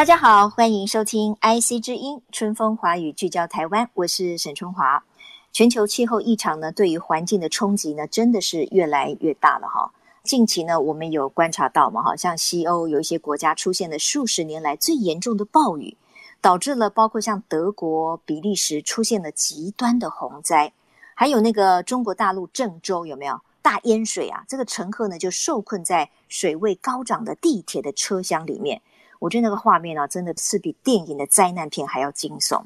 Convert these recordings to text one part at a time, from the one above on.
大家好，欢迎收听 IC 之音春风华语聚焦台湾，我是沈春华。全球气候异常呢，对于环境的冲击呢，真的是越来越大了哈。近期呢，我们有观察到嘛，哈，像西欧有一些国家出现了数十年来最严重的暴雨，导致了包括像德国、比利时出现了极端的洪灾，还有那个中国大陆郑州有没有大淹水啊？这个乘客呢就受困在水位高涨的地铁的车厢里面。我觉得那个画面啊，真的是比电影的灾难片还要惊悚。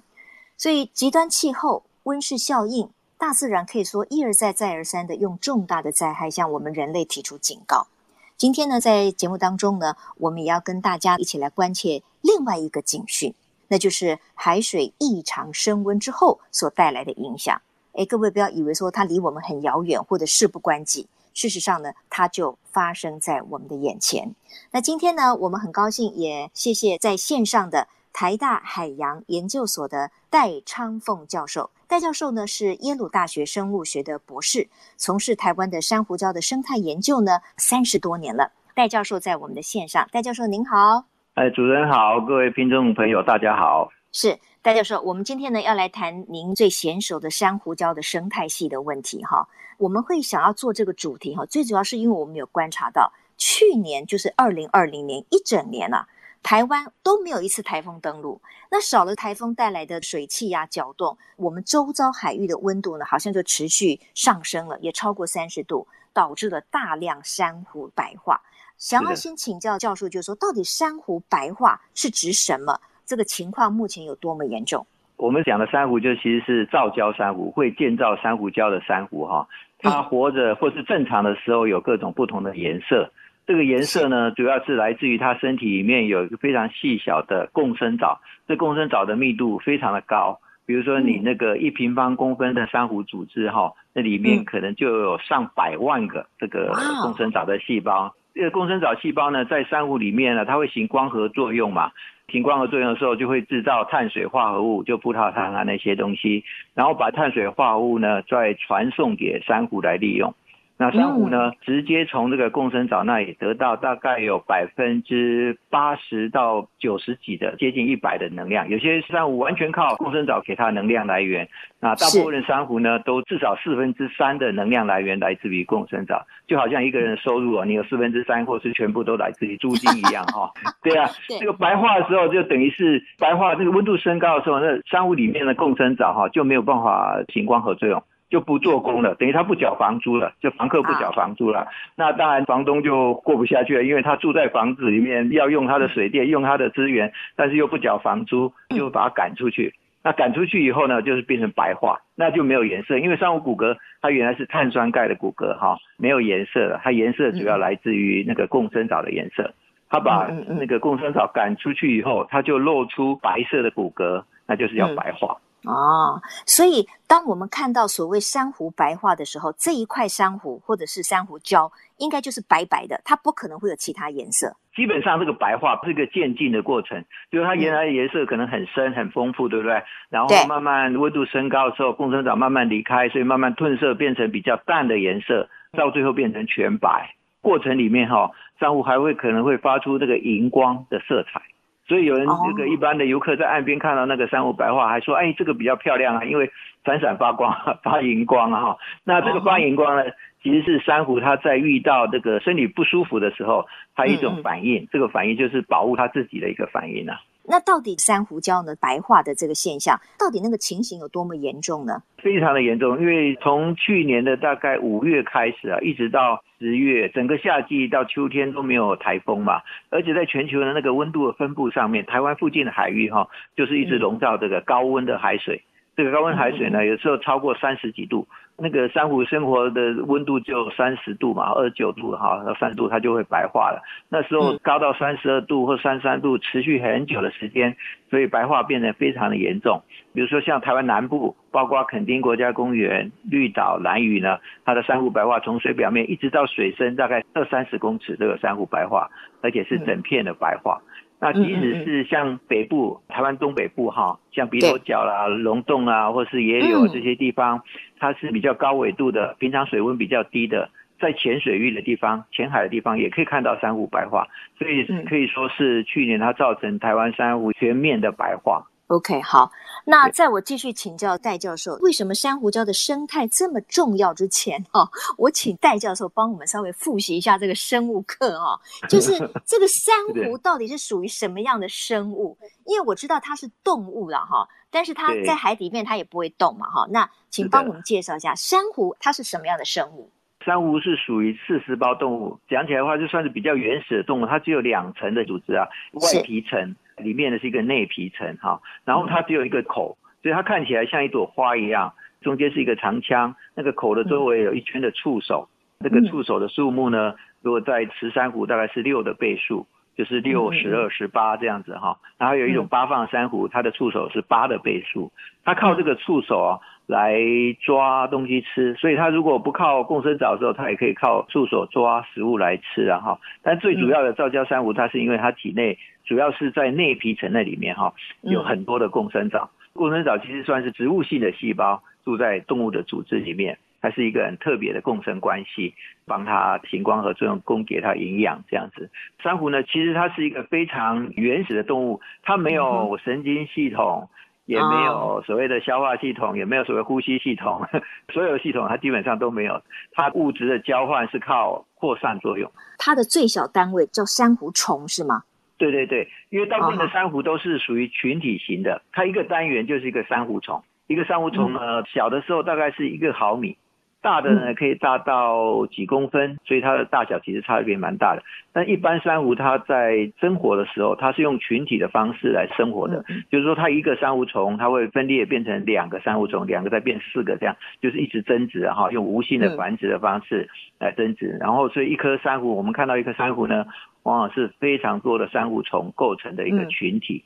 所以，极端气候、温室效应，大自然可以说一而再、再而三的用重大的灾害向我们人类提出警告。今天呢，在节目当中呢，我们也要跟大家一起来关切另外一个警讯，那就是海水异常升温之后所带来的影响。诶，各位不要以为说它离我们很遥远或者事不关己。事实上呢，它就发生在我们的眼前。那今天呢，我们很高兴，也谢谢在线上的台大海洋研究所的戴昌凤教授。戴教授呢是耶鲁大学生物学的博士，从事台湾的珊瑚礁的生态研究呢三十多年了。戴教授在我们的线上，戴教授您好。哎，主持人好，各位听众朋友大家好。是。戴教授，我们今天呢要来谈您最娴熟的珊瑚礁的生态系的问题哈。我们会想要做这个主题哈，最主要是因为我们有观察到，去年就是二零二零年一整年啊，台湾都没有一次台风登陆。那少了台风带来的水汽呀、搅动，我们周遭海域的温度呢，好像就持续上升了，也超过三十度，导致了大量珊瑚白化。想要先请教教授，就是说，到底珊瑚白化是指什么？这个情况目前有多么严重？我们讲的珊瑚就其实是造礁珊瑚，会建造珊瑚礁的珊瑚哈。它活着或是正常的时候有各种不同的颜色。这个颜色呢，主要是来自于它身体里面有一个非常细小的共生藻，这共生藻的密度非常的高。比如说你那个一平方公分的珊瑚组织哈，那里面可能就有上百万个这个共生藻的细胞。这个共生藻细胞呢，在珊瑚里面呢，它会行光合作用嘛。行光合作用的时候，就会制造碳水化合物，就葡萄糖啊那些东西，然后把碳水化合物呢再传送给珊瑚来利用。那珊瑚呢，直接从这个共生藻那里得到大概有百分之八十到九十几的接近一百的能量。有些珊瑚完全靠共生藻给它能量来源，那大部分的珊瑚呢，都至少四分之三的能量来源来自于共生藻。就好像一个人的收入啊，你有四分之三或是全部都来自于租金一样哈。对啊，这个白化的时候就等于是白化，这个温度升高的时候，那珊瑚里面的共生藻哈就没有办法行光合作用。就不做工了，等于他不缴房租了，就房客不缴房租了。啊、那当然房东就过不下去了，因为他住在房子里面，要用他的水电，用他的资源，但是又不缴房租，就把他赶出去。嗯、那赶出去以后呢，就是变成白化，那就没有颜色，因为珊瑚骨骼它原来是碳酸钙的骨骼哈，没有颜色了，它颜色主要来自于那个共生藻的颜色。他把那个共生藻赶出去以后，它就露出白色的骨骼，那就是要白化。嗯哦，所以当我们看到所谓珊瑚白化的时候，这一块珊瑚或者是珊瑚礁，应该就是白白的，它不可能会有其他颜色。基本上这个白化是一个渐进的过程，就是它原来的颜色可能很深很丰富，对不对？然后慢慢温度升高的时候，共生藻慢慢离开，所以慢慢褪色变成比较淡的颜色，到最后变成全白。过程里面哈，珊瑚还会可能会发出这个荧光的色彩。所以有人这个一般的游客在岸边看到那个珊瑚白化，还说，哎，这个比较漂亮啊，因为闪闪发光，发荧光啊哈。那这个发荧光呢，其实是珊瑚它在遇到这个身体不舒服的时候，它一种反应，这个反应就是保护它自己的一个反应啊。那到底珊瑚礁呢白化的这个现象，到底那个情形有多么严重呢？非常的严重，因为从去年的大概五月开始啊，一直到十月，整个夏季到秋天都没有台风嘛，而且在全球的那个温度的分布上面，台湾附近的海域哈，就是一直笼罩这个高温的海水。这个高温海水呢，有时候超过三十几度，那个珊瑚生活的温度就三十度嘛，二十九度哈，到三十度它就会白化了。那时候高到三十二度或三十三度，持续很久的时间，所以白化变得非常的严重。比如说像台湾南部，包括垦丁国家公园、绿岛、蓝屿呢，它的珊瑚白化从水表面一直到水深大概二三十公尺，都有珊瑚白化，而且是整片的白化。那即使是像北部，台湾东北部哈，像鼻头角啦、龙洞啊，或是野柳这些地方，它是比较高纬度的，平常水温比较低的，在浅水域的地方、浅海的地方，也可以看到珊瑚白化，所以可以说是去年它造成台湾珊瑚全面的白化。OK，好，那在我继续请教戴教授，为什么珊瑚礁的生态这么重要之前，哈，我请戴教授帮我们稍微复习一下这个生物课哦，就是 这个珊瑚到底是属于什么样的生物？因为我知道它是动物了哈，但是它在海底面它也不会动嘛哈。那请帮我们介绍一下珊瑚它是什么样的生物？珊瑚是属于刺丝胞动物，讲起来的话就算是比较原始的动物，它只有两层的组织啊，外皮层。里面的是一个内皮层哈，然后它只有一个口，所以它看起来像一朵花一样，中间是一个长腔，那个口的周围有一圈的触手，那个触手的数目呢，如果在十珊瑚大概是六的倍数，就是六、十二、十八这样子哈，然后有一种八放珊瑚，它的触手是八的倍数，它靠这个触手啊来抓东西吃，所以它如果不靠共生藻的时候，它也可以靠触手抓食物来吃啊哈，但最主要的造礁珊瑚，它是因为它体内。主要是在内皮层那里面哈，有很多的共生藻。共生藻其实算是植物性的细胞，住在动物的组织里面，它是一个很特别的共生关系，帮它行光合作用，供给它营养这样子。珊瑚呢，其实它是一个非常原始的动物，它没有神经系统，也没有所谓的消化系统，也没有所谓呼吸系统，所有系统它基本上都没有。它物质的交换是靠扩散作用。它的最小单位叫珊瑚虫是吗？对对对，因为大部分的珊瑚都是属于群体型的，它一个单元就是一个珊瑚虫，一个珊瑚虫呢，小的时候大概是一个毫米。大的呢可以大到几公分，所以它的大小其实差别蛮大的。但一般珊瑚它在生活的时候，它是用群体的方式来生活的，就是说它一个珊瑚虫，它会分裂变成两个珊瑚虫，两个再变四个，这样就是一直增殖哈，用无性的繁殖的方式来增殖。然后所以一颗珊瑚，我们看到一颗珊瑚呢，往往是非常多的珊瑚虫构成的一个群体。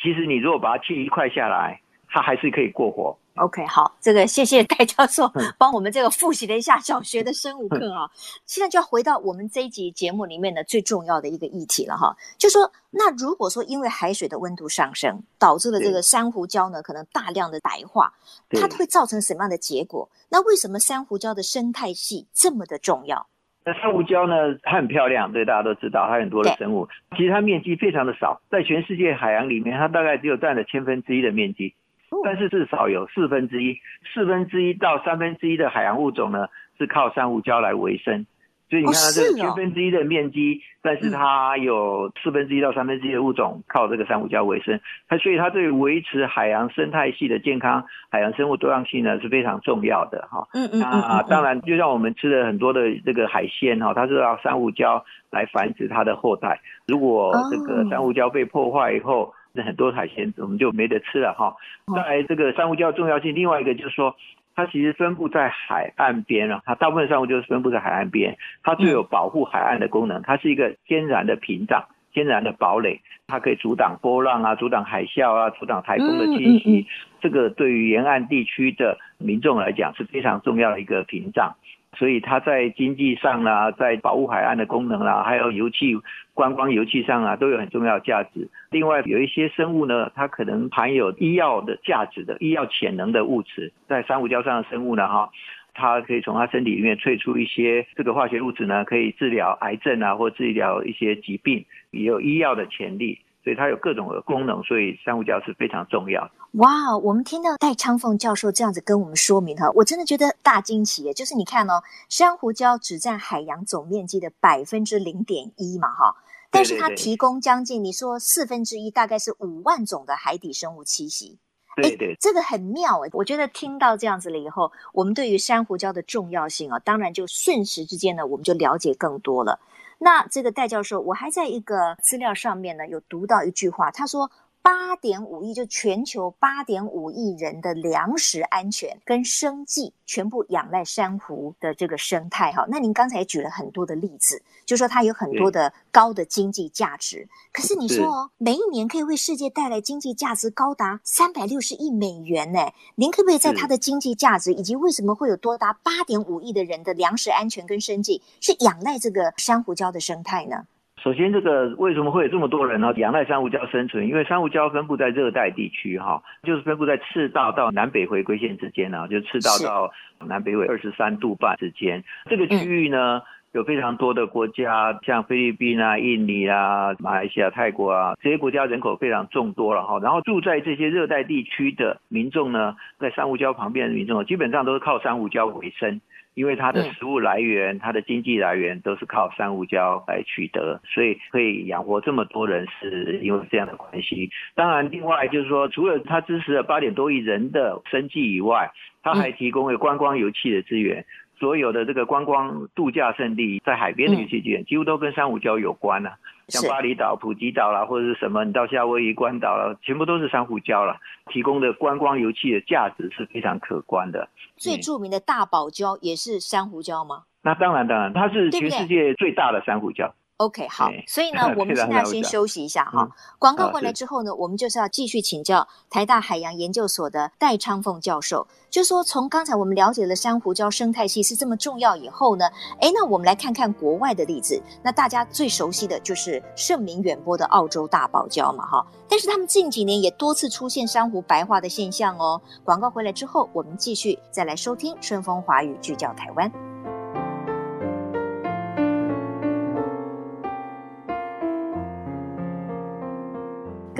其实你如果把它切一块下来，它还是可以过活。OK，好，这个谢谢戴教授 帮我们这个复习了一下小学的生物课啊。现在就要回到我们这一集节目里面的最重要的一个议题了哈，就说那如果说因为海水的温度上升，导致了这个珊瑚礁呢可能大量的白化，它会造成什么样的结果？那为什么珊瑚礁的生态系这么的重要？那珊瑚礁呢，它很漂亮，对，大家都知道，它很多的生物，其实它面积非常的少，在全世界海洋里面，它大概只有占了千分之一的面积。但是至少有四分之一、四分之一到三分之一的海洋物种呢，是靠珊瑚礁来维生。所以你看它这个千分之一的面积，但是它有四分之一到三分之一的物种靠这个珊瑚礁维生。它所以它对维持海洋生态系的健康、海洋生物多样性呢是非常重要的哈。嗯嗯。那当然，就像我们吃的很多的这个海鲜哈，它是要珊瑚礁来繁殖它的后代。如果这个珊瑚礁被破坏以后，那很多海鲜我们就没得吃了哈。再来这个珊瑚礁的重要性，另外一个就是说，它其实分布在海岸边啊，它大部分珊瑚就是分布在海岸边，它具有保护海岸的功能，它是一个天然的屏障、天然的堡垒，它可以阻挡波浪啊，阻挡海啸啊，阻挡台风的侵袭。这个对于沿岸地区的民众来讲是非常重要的一个屏障。所以它在经济上啦，在保护海岸的功能啦，还有油气观光油气上啊，都有很重要的价值。另外有一些生物呢，它可能含有医药的价值的医药潜能的物质，在珊瑚礁上的生物呢，哈，它可以从它身体里面萃出一些这个化学物质呢，可以治疗癌症啊，或治疗一些疾病，也有医药的潜力。所以它有各种的功能，所以珊瑚礁是非常重要的。哇，我们听到戴昌凤教授这样子跟我们说明哈，我真的觉得大惊奇耶！就是你看哦，珊瑚礁只占海洋总面积的百分之零点一嘛哈，但是它提供将近你说四分之一，大概是五万种的海底生物栖息。对对，这个很妙诶，我觉得听到这样子了以后，我们对于珊瑚礁的重要性啊，当然就瞬时之间呢，我们就了解更多了。那这个戴教授，我还在一个资料上面呢，有读到一句话，他说：“八点五亿，就全球八点五亿人的粮食安全跟生计，全部仰赖珊瑚的这个生态哈。那您刚才举了很多的例子，就说它有很多的高的经济价值。可是你说哦，每一年可以为世界带来经济价值高达三百六十亿美元呢？您可不可以在它的经济价值以及为什么会有多达八点五亿的人的粮食安全跟生计是仰赖这个珊瑚礁的生态呢？首先，这个为什么会有这么多人呢？仰赖珊瑚礁生存，因为珊瑚礁分布在热带地区，哈，就是分布在赤道到南北回归线之间啊，就赤道到南北纬二十三度半之间。这个区域呢，有非常多的国家，像菲律宾啊、印尼啊、马来西亚、泰国啊，这些国家人口非常众多了哈。然后住在这些热带地区的民众呢，在珊瑚礁旁边的民众，基本上都是靠珊瑚礁为生。因为它的食物来源、它的经济来源都是靠珊瑚礁来取得，所以可以养活这么多人，是因为这样的关系。当然，另外就是说，除了它支持了八点多亿人的生计以外，它还提供了观光油气的资源。所有的这个观光度假胜地，在海边的游憩资源，几乎都跟珊瑚礁有关啊。像巴厘岛、普吉岛啦，或者是什么，你到夏威夷关岛了，全部都是珊瑚礁了，提供的观光游憩的价值是非常可观的。最著名的大堡礁也是珊瑚礁吗？那当然，当然，它是全世界最大的珊瑚礁。OK，好，所以呢，我们现在先休息一下哈。广告回来之后呢，我们就是要继续请教台大海洋研究所的戴昌凤教授。就说从刚才我们了解了珊瑚礁生态系是这么重要以后呢，诶，那我们来看看国外的例子。那大家最熟悉的就是盛名远播的澳洲大堡礁嘛，哈。但是他们近几年也多次出现珊瑚白化的现象哦。广告回来之后，我们继续再来收听春风华语聚焦台湾。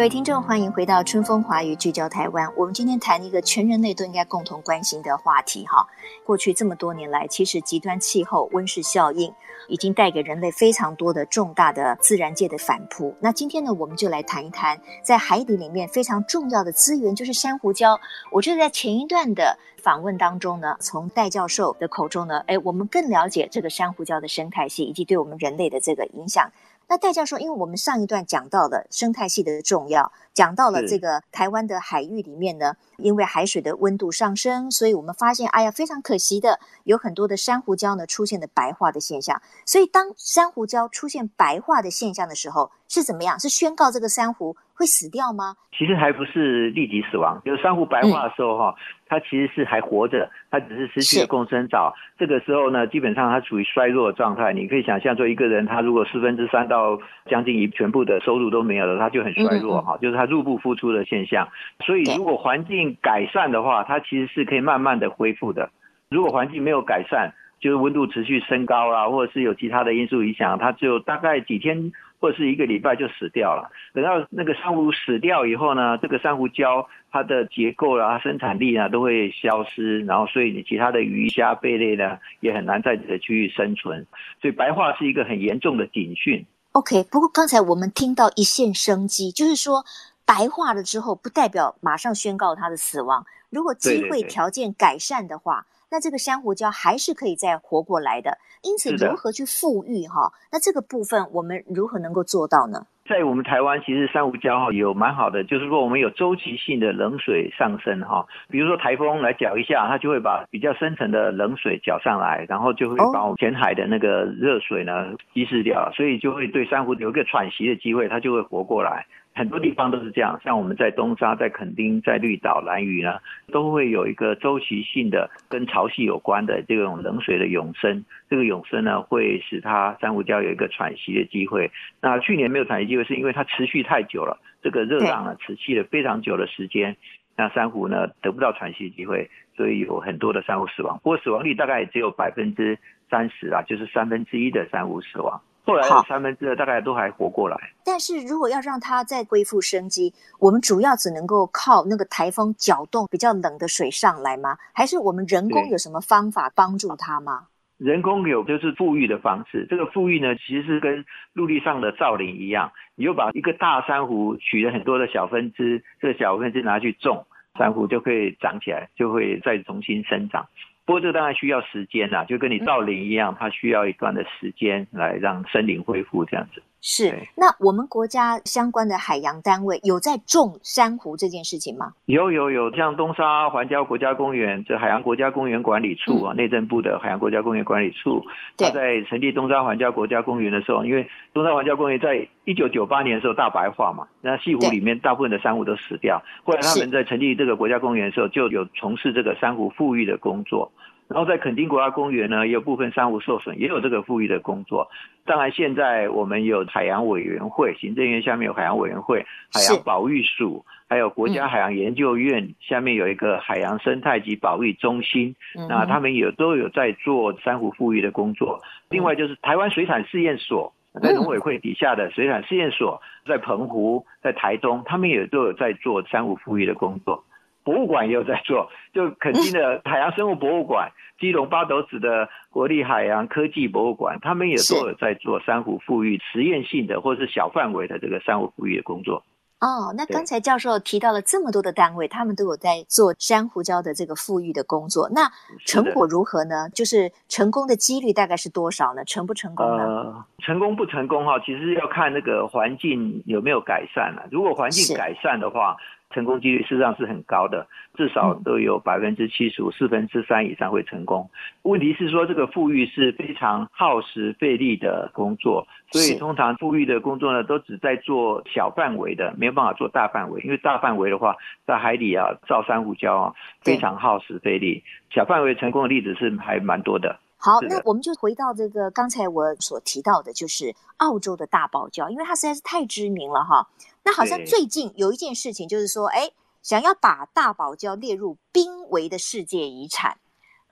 各位听众，欢迎回到春风华语聚焦台湾。我们今天谈一个全人类都应该共同关心的话题哈。过去这么多年来，其实极端气候、温室效应已经带给人类非常多的重大的自然界的反扑。那今天呢，我们就来谈一谈，在海底里面非常重要的资源就是珊瑚礁。我觉得在前一段的访问当中呢，从戴教授的口中呢，哎，我们更了解这个珊瑚礁的生态系以及对我们人类的这个影响。那戴教授，因为我们上一段讲到了生态系的重要，讲到了这个台湾的海域里面呢，因为海水的温度上升，所以我们发现，哎呀，非常可惜的，有很多的珊瑚礁呢出现了白化的现象。所以当珊瑚礁出现白化的现象的时候，是怎么样？是宣告这个珊瑚会死掉吗？其实还不是立即死亡，就是珊瑚白化的时候哈、嗯，它其实是还活着，它只是失去了共生藻。这个时候呢，基本上它处于衰弱的状态。你可以想象，做一个人，他如果四分之三到将近一全部的收入都没有了，他就很衰弱哈、嗯，就是他入不敷出的现象。所以如果环境改善的话，它其实是可以慢慢的恢复的。如果环境没有改善，就是温度持续升高啦，或者是有其他的因素影响，它只有大概几天或者是一个礼拜就死掉了。等到那个珊瑚死掉以后呢，这个珊瑚礁它的结构啦、生产力啊都会消失，然后所以你其他的鱼虾贝类呢也很难在这个区域生存。所以白化是一个很严重的警讯。OK，不过刚才我们听到一线生机，就是说白化了之后不代表马上宣告它的死亡。如果机会条件改善的话。对对对那这个珊瑚礁还是可以再活过来的，因此如何去富裕哈？那这个部分我们如何能够做到呢？在我们台湾，其实珊瑚礁哈有蛮好的，就是说我们有周期性的冷水上升哈，比如说台风来搅一下，它就会把比较深层的冷水搅上来，然后就会把我们浅海的那个热水呢稀释掉，所以就会对珊瑚有一个喘息的机会，它就会活过来。很多地方都是这样，像我们在东沙、在垦丁、在绿岛、兰屿呢，都会有一个周期性的跟潮汐有关的这种冷水的涌升。这个涌升呢，会使它珊瑚礁有一个喘息的机会。那去年没有喘息机会，是因为它持续太久了，这个热浪呢持续了非常久的时间，那珊瑚呢得不到喘息机会，所以有很多的珊瑚死亡。不过死亡率大概也只有百分之三十啊，就是三分之一的珊瑚死亡。后来有三分之二大概都还活过来，但是如果要让它再恢复生机，我们主要只能够靠那个台风搅动比较冷的水上来吗？还是我们人工有什么方法帮助它吗？人工有就是富裕的方式，这个富裕呢，其实是跟陆地上的造林一样，你就把一个大珊瑚取了很多的小分支，这个小分支拿去种珊瑚就可以长起来，就会再重新生长。不过这个当然需要时间啦，就跟你造林一样，它需要一段的时间来让森林恢复这样子。是，那我们国家相关的海洋单位有在种珊瑚这件事情吗？有有有，像东沙环礁国家公园，这海洋国家公园管理处啊，嗯、内政部的海洋国家公园管理处，他在成立东沙环礁国家公园的时候，因为东沙环礁公园在一九九八年的时候大白化嘛，那西湖里面大部分的珊瑚都死掉，后来他们在成立这个国家公园的时候，就有从事这个珊瑚复育的工作。然后在垦丁国家公园呢，也有部分珊瑚受损，也有这个复育的工作。当然，现在我们有海洋委员会，行政院下面有海洋委员会，海洋保育署，还有国家海洋研究院下面有一个海洋生态及保育中心，嗯、那他们也都有在做珊瑚复育的工作。另外就是台湾水产试验所，在农委会底下的水产试验所，在澎湖、在台东，他们也都有在做珊瑚复育的工作。博物馆也有在做，就垦丁的 海洋生物博物馆、基隆八斗子的国立海洋科技博物馆，他们也都有在做珊瑚复育实验性的或是小范围的这个珊瑚复育的工作。哦，那刚才教授提到了这么多的单位，他们都有在做珊瑚礁的这个复育的工作。那成果如何呢？是就是成功的几率大概是多少呢？成不成功呢？呃，成功不成功哈，其实要看那个环境有没有改善了。如果环境改善的话。成功几率事实上是很高的，至少都有百分之七十五，四分之三以上会成功。问题是说，这个富裕是非常耗时费力的工作，所以通常富裕的工作呢，都只在做小范围的，没有办法做大范围，因为大范围的话，在海里啊造珊瑚礁啊，非常耗时费力。小范围成功的例子是还蛮多的。好，那我们就回到这个刚才我所提到的，就是澳洲的大堡礁，因为它实在是太知名了哈。那好像最近有一件事情，就是说，哎，想要把大堡礁列入濒危的世界遗产，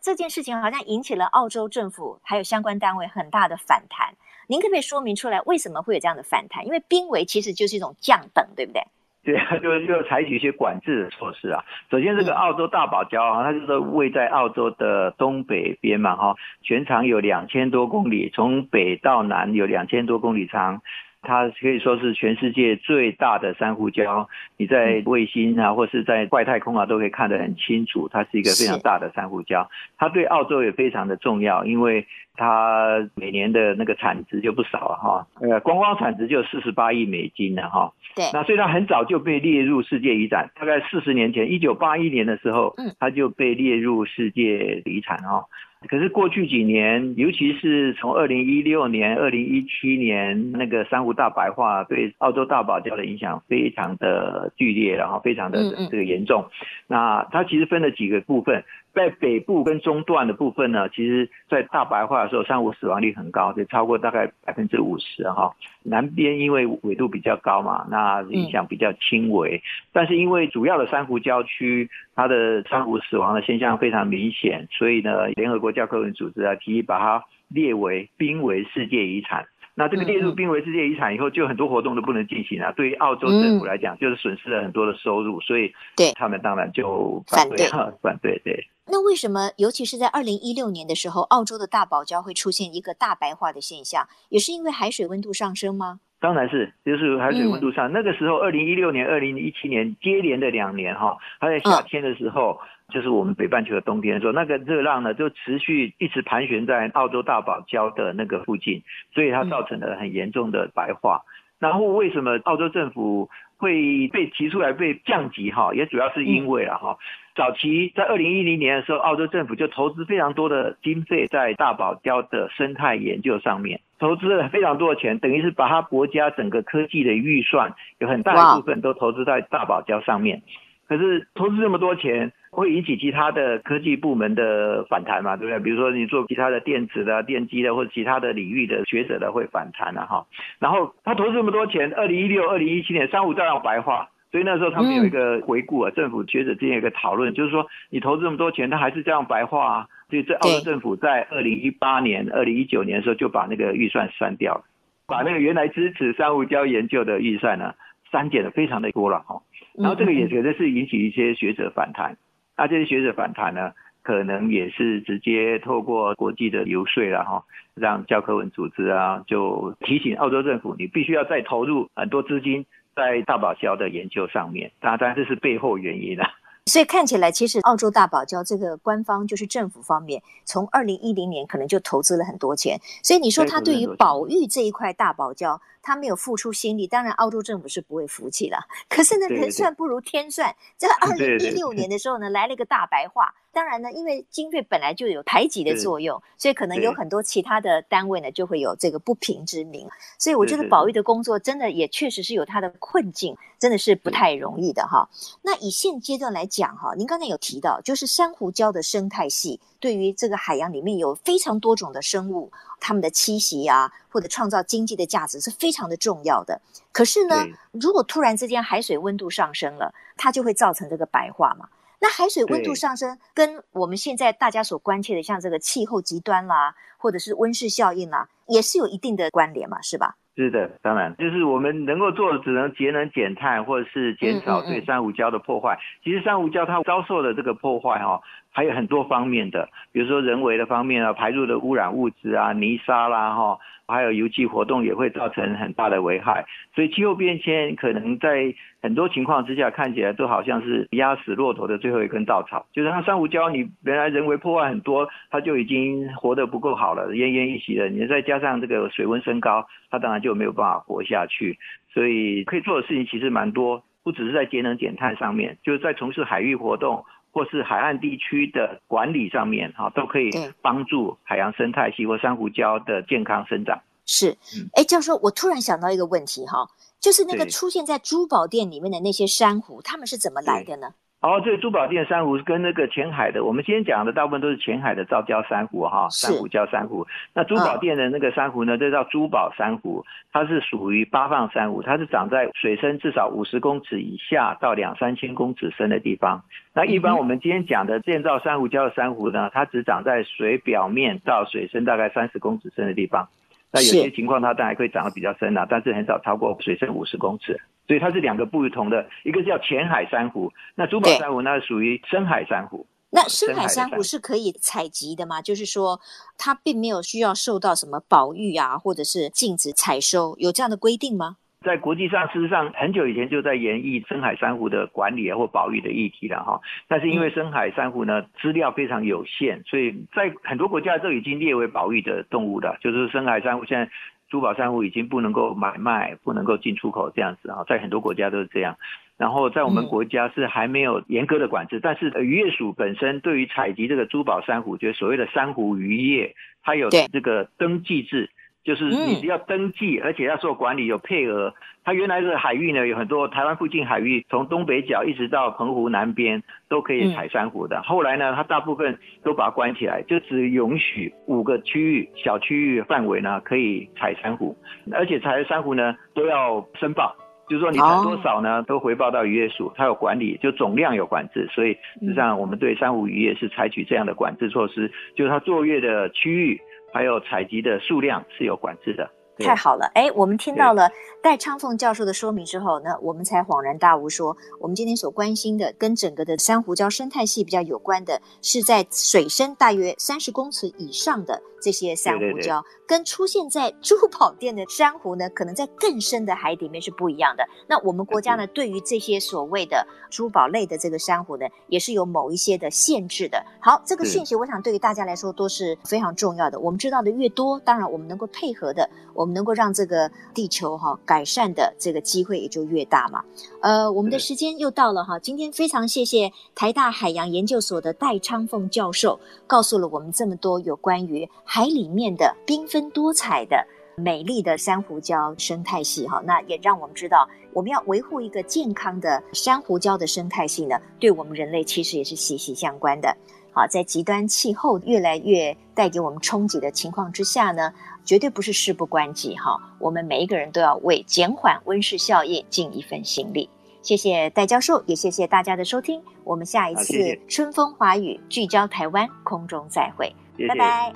这件事情好像引起了澳洲政府还有相关单位很大的反弹。您可不可以说明出来，为什么会有这样的反弹？因为濒危其实就是一种降等，对不对？对啊，就就采取一些管制的措施啊。首先，这个澳洲大堡礁啊，它就是位在澳洲的东北边嘛，哈，全长有两千多公里，从北到南有两千多公里长。它可以说是全世界最大的珊瑚礁，你在卫星啊，或是在外太空啊，都可以看得很清楚。它是一个非常大的珊瑚礁，它对澳洲也非常的重要，因为它每年的那个产值就不少了哈。呃，光光产值就四十八亿美金了哈。对。那所以它很早就被列入世界遗产，大概四十年前，一九八一年的时候，嗯，它就被列入世界遗产哈。可是过去几年，尤其是从二零一六年、二零一七年那个珊瑚大白化，对澳洲大堡礁的影响非常的剧烈，然后非常的这个严重。那它其实分了几个部分。在北部跟中段的部分呢，其实，在大白话的时候，珊瑚死亡率很高，就超过大概百分之五十哈。南边因为纬度比较高嘛，那影响比较轻微。但是因为主要的珊瑚礁区，它的珊瑚死亡的现象非常明显，所以呢，联合国教科文组织啊提议把它列为濒危世界遗产。那这个列入濒危世界遗产以后，就很多活动都不能进行了。对于澳洲政府来讲，就是损失了很多的收入，所以对他们当然就反对，反对，对。那为什么，尤其是在二零一六年的时候，澳洲的大堡礁会出现一个大白化的现象，也是因为海水温度上升吗？当然是，就是海水温度上。嗯、那个时候，二零一六年、二零一七年接连的两年哈，它在夏天的时候，嗯、就是我们北半球的冬天的时候，那个热浪呢就持续一直盘旋在澳洲大堡礁的那个附近，所以它造成了很严重的白化。嗯、然后为什么澳洲政府会被提出来被降级哈？也主要是因为了哈。嗯早期在二零一零年的时候，澳洲政府就投资非常多的经费在大堡礁的生态研究上面，投资了非常多的钱，等于是把它国家整个科技的预算有很大一部分都投资在大堡礁上面。可是投资这么多钱，会引起其他的科技部门的反弹嘛？对不对？比如说你做其他的电子的、电机的或者其他的领域的学者的会反弹了哈。然后他投资这么多钱，二零一六、二零一七年三五照样白化。所以那时候他们有一个回顾啊，政府学者之间有一个讨论，就是说你投资这么多钱，他还是这样白化啊。所以这澳洲政府在二零一八年、二零一九年的时候就把那个预算删掉了，把那个原来支持珊瑚礁研究的预算呢删减的非常的多了哈。然后这个也觉得是引起一些学者反弹，那这些学者反弹呢，可能也是直接透过国际的游说了哈，让教科文组织啊就提醒澳洲政府，你必须要再投入很多资金。在大堡礁的研究上面，当然这是背后原因了。所以看起来，其实澳洲大堡礁这个官方就是政府方面，从二零一零年可能就投资了很多钱。所以你说他对于保育这一块大堡礁，他没有付出心力，当然澳洲政府是不会服气的。可是呢，人算不如天算，在 二零一六年的时候呢，来了一个大白话。当然呢，因为经费本来就有排挤的作用，所以可能有很多其他的单位呢就会有这个不平之名。所以我觉得保育的工作真的也确实是有它的困境，真的是不太容易的哈。那以现阶段来讲哈，您刚才有提到，就是珊瑚礁的生态系对于这个海洋里面有非常多种的生物，它们的栖息啊，或者创造经济的价值是非常的重要的。可是呢，如果突然之间海水温度上升了，它就会造成这个白化嘛。那海水温度上升，跟我们现在大家所关切的，像这个气候极端啦，或者是温室效应啦，也是有一定的关联嘛，是吧？是的，当然，就是我们能够做的，只能节能减碳，或者是减少对珊瑚礁的破坏。嗯嗯嗯。其实珊瑚礁它遭受的这个破坏哈，还有很多方面的，比如说人为的方面啊，排入的污染物质啊，泥沙啦哈。还有油气活动也会造成很大的危害，所以气候变迁可能在很多情况之下看起来都好像是压死骆驼的最后一根稻草。就是它珊瑚礁，你原来人为破坏很多，它就已经活得不够好了，奄奄一息了。你再加上这个水温升高，它当然就没有办法活下去。所以可以做的事情其实蛮多，不只是在节能减碳上面，就是在从事海域活动。或是海岸地区的管理上面，哈，都可以帮助海洋生态系或珊瑚礁的健康生长。是，哎，教授，我突然想到一个问题，哈，就是那个出现在珠宝店里面的那些珊瑚，它们是怎么来的呢？哦，这个珠宝店珊瑚跟那个浅海的，我们今天讲的大部分都是浅海的造礁珊瑚哈，珊瑚礁珊瑚。那珠宝店的那个珊瑚呢，这叫珠宝珊瑚，它是属于八放珊瑚，它是长在水深至少五十公尺以下到两三千公尺深的地方。那一般我们今天讲的建造珊瑚礁的珊瑚呢，它只长在水表面到水深大概三十公尺深的地方。那有些情况它当然会长得比较深了，但是很少超过水深五十公尺。所以它是两个不同的，一个叫浅海珊瑚，那珠宝珊瑚那属于深海珊瑚。那深海珊瑚是可以采集的吗？就是说它并没有需要受到什么保育啊，或者是禁止采收，有这样的规定吗？在国际上，事实上很久以前就在研议深海珊瑚的管理或保育的议题了哈。但是因为深海珊瑚呢资料非常有限，所以在很多国家都已经列为保育的动物了，就是深海珊瑚现在。珠宝珊瑚已经不能够买卖，不能够进出口这样子啊，在很多国家都是这样。然后在我们国家是还没有严格的管制，但是渔业署本身对于采集这个珠宝珊瑚，就是所谓的珊瑚渔业，它有这个登记制。就是你只要登记，而且要做管理，有配额。它原来的海域呢，有很多台湾附近海域，从东北角一直到澎湖南边都可以采珊瑚的。后来呢，它大部分都把它关起来，就只允许五个区域小区域范围呢可以采珊瑚，而且采的珊瑚呢都要申报，就是说你采多少呢都回报到渔业署，它有管理，就总量有管制。所以实际上我们对珊瑚渔业是采取这样的管制措施，就是它作业的区域。还有采集的数量是有管制的。太好了，哎，我们听到了戴昌凤教授的说明之后，那我们才恍然大悟说，说我们今天所关心的，跟整个的珊瑚礁生态系比较有关的，是在水深大约三十公尺以上的这些珊瑚礁，对对对，跟出现在 珠宝店的珊瑚呢，可能在更深的海底面是不一样的。那我们国家呢，对于这些所谓的珠宝类的这个珊瑚呢，也是有某一些的限制的。好，这个讯息我想对于大家来说都是非常重要的。我们知道的越多，当然我们能够配合的，我们能够让这个地球哈改善的这个机会也就越大嘛。呃，我们的时间又到了哈，今天非常谢谢台大海洋研究所的戴昌凤教授，告诉了我们这么多有关于海里面的缤纷多彩的美丽的珊瑚礁生态系哈。那也让我们知道，我们要维护一个健康的珊瑚礁的生态系呢，对我们人类其实也是息息相关的。好，在极端气候越来越带给我们冲击的情况之下呢，绝对不是事不关己哈，我们每一个人都要为减缓温室效应尽一份心力。谢谢戴教授，也谢谢大家的收听。我们下一次春风华语聚焦台湾空中再会，谢谢拜拜。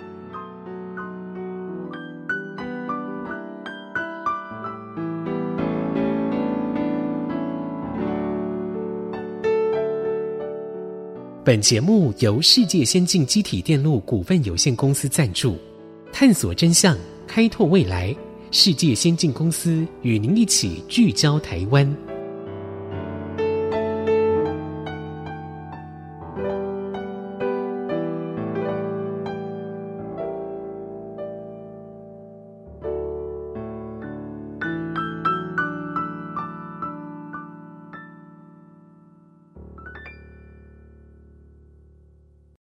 本节目由世界先进机体电路股份有限公司赞助。探索真相，开拓未来。世界先进公司与您一起聚焦台湾。